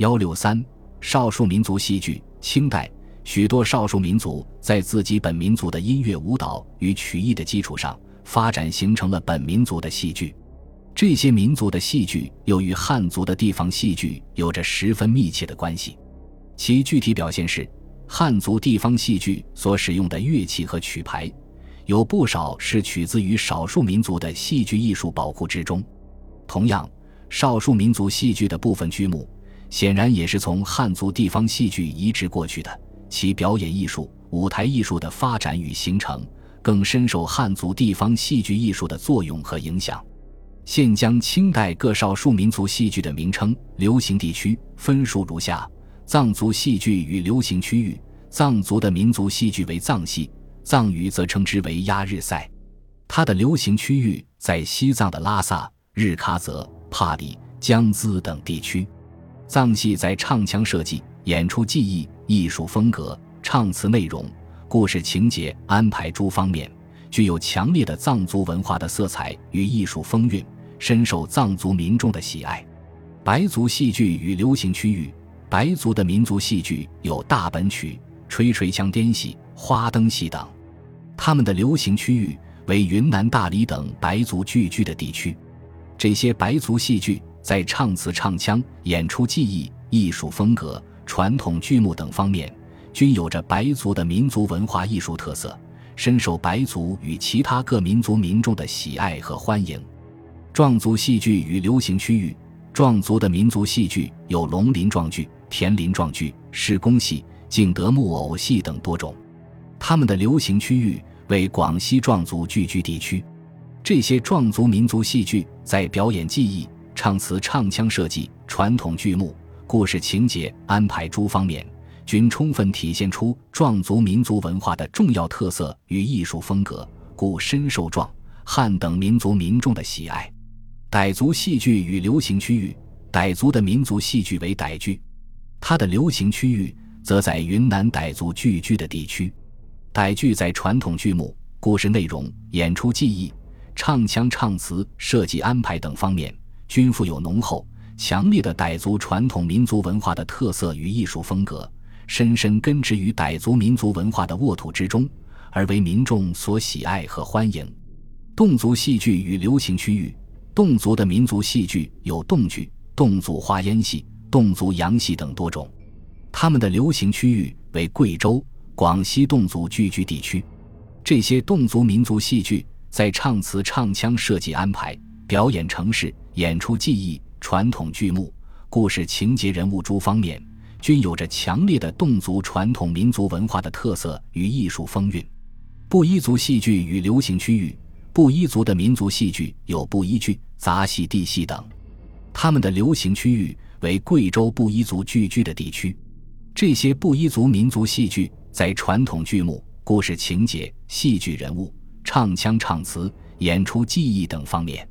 幺六三少数民族戏剧，清代许多少数民族在自己本民族的音乐、舞蹈与曲艺的基础上发展，形成了本民族的戏剧。这些民族的戏剧又与汉族的地方戏剧有着十分密切的关系。其具体表现是，汉族地方戏剧所使用的乐器和曲牌，有不少是取自于少数民族的戏剧艺术宝库之中。同样，少数民族戏剧的部分剧目，显然也是从汉族地方戏剧移植过去的。其表演艺术、舞台艺术的发展与形成，更深受汉族地方戏剧艺术的作用和影响。现将清代各少数民族戏剧的名称、流行地区分述如下：藏族戏剧与流行区域，藏族的民族戏剧为藏戏，藏语则称之为鸭日赛。它的流行区域在西藏的拉萨、日喀则、帕里、江孜等地区。藏戏在唱腔设计、演出技艺、艺术风格、唱词内容、故事情节安排诸方面，具有强烈的藏族文化的色彩与艺术风韵。深受藏族民众的喜爱。白族戏剧与流行区域，白族的民族戏剧有大本曲、吹吹腔滇戏、花灯戏等。他们的流行区域为云南大理等白族聚居的地区。这些白族戏剧在唱词、唱腔、演出技艺、艺术风格、传统剧目等方面，均有着白族的民族文化艺术特色，深受白族与其他各民族民众的喜爱和欢迎。壮族戏剧与流行区域，壮族的民族戏剧有龙鳞壮剧、田林壮剧、施工戏、景德木偶戏等多种。他们的流行区域为广西壮族聚居地区。这些壮族民族戏剧在表演技艺、唱词、唱腔设计、传统剧目、故事情节安排诸方面，均充分体现出壮族民族文化的重要特色与艺术风格，故深受壮汉等民族民众的喜爱。傣族戏剧与流行区域，傣族的民族戏剧为傣剧，它的流行区域则在云南傣族聚居的地区。傣剧在传统剧目、故事内容、演出技艺、唱腔唱词、设计安排等方面，均富有浓厚、强烈的傣族传统民族文化的特色与艺术风格，深深根植于傣族民族文化的沃土之中，而为民众所喜爱和欢迎。侗族戏剧与流行区域。侗族的民族戏剧有侗剧、侗族花烟戏、侗族洋戏等多种，他们的流行区域为贵州、广西侗族聚居地区。这些侗族民族戏剧在唱词、唱腔设计安排、表演程式、演出技艺、传统剧目、故事情节、人物诸方面，均有着强烈的侗族传统民族文化的特色与艺术风韵。布依族戏剧与流行区域。布依族的民族戏剧有布依剧、杂戏、地戏等，他们的流行区域为贵州布依族聚居的地区。这些布依族民族戏剧在传统剧目、故事情节、戏剧人物、唱腔唱词、演出技艺等方面，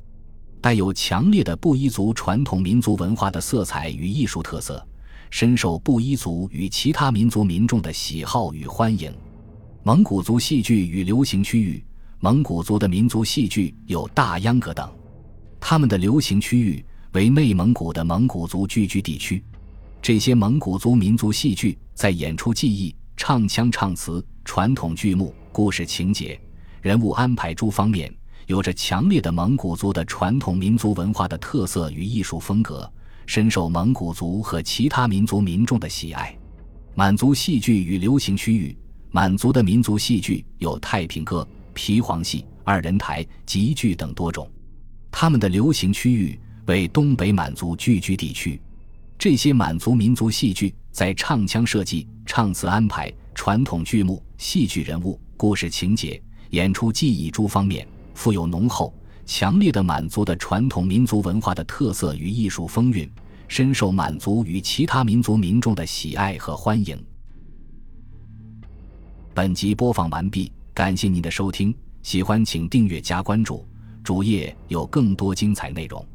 带有强烈的布依族传统民族文化的色彩与艺术特色，深受布依族与其他民族民众的喜好与欢迎。蒙古族戏剧与流行区域。蒙古族的民族戏剧有大秧歌等，他们的流行区域为内蒙古的蒙古族聚居地区。这些蒙古族民族戏剧在演出技艺、唱腔唱词、传统剧目、故事情节、人物安排诸方面，有着强烈的蒙古族的传统民族文化的特色与艺术风格，深受蒙古族和其他民族民众的喜爱。满族戏剧与流行区域，满族的民族戏剧有太平歌。皮黄戏、二人台、集剧等多种，他们的流行区域为东北满族聚居地区。这些满族民族戏剧在唱腔设计、唱词安排、传统剧目、戏剧人物、故事情节、演出技艺诸方面，富有浓厚、强烈的满族的传统民族文化的特色与艺术风韵，深受满族与其他民族民众的喜爱和欢迎。本集播放完毕。感谢您的收听，喜欢请订阅加关注，主页有更多精彩内容。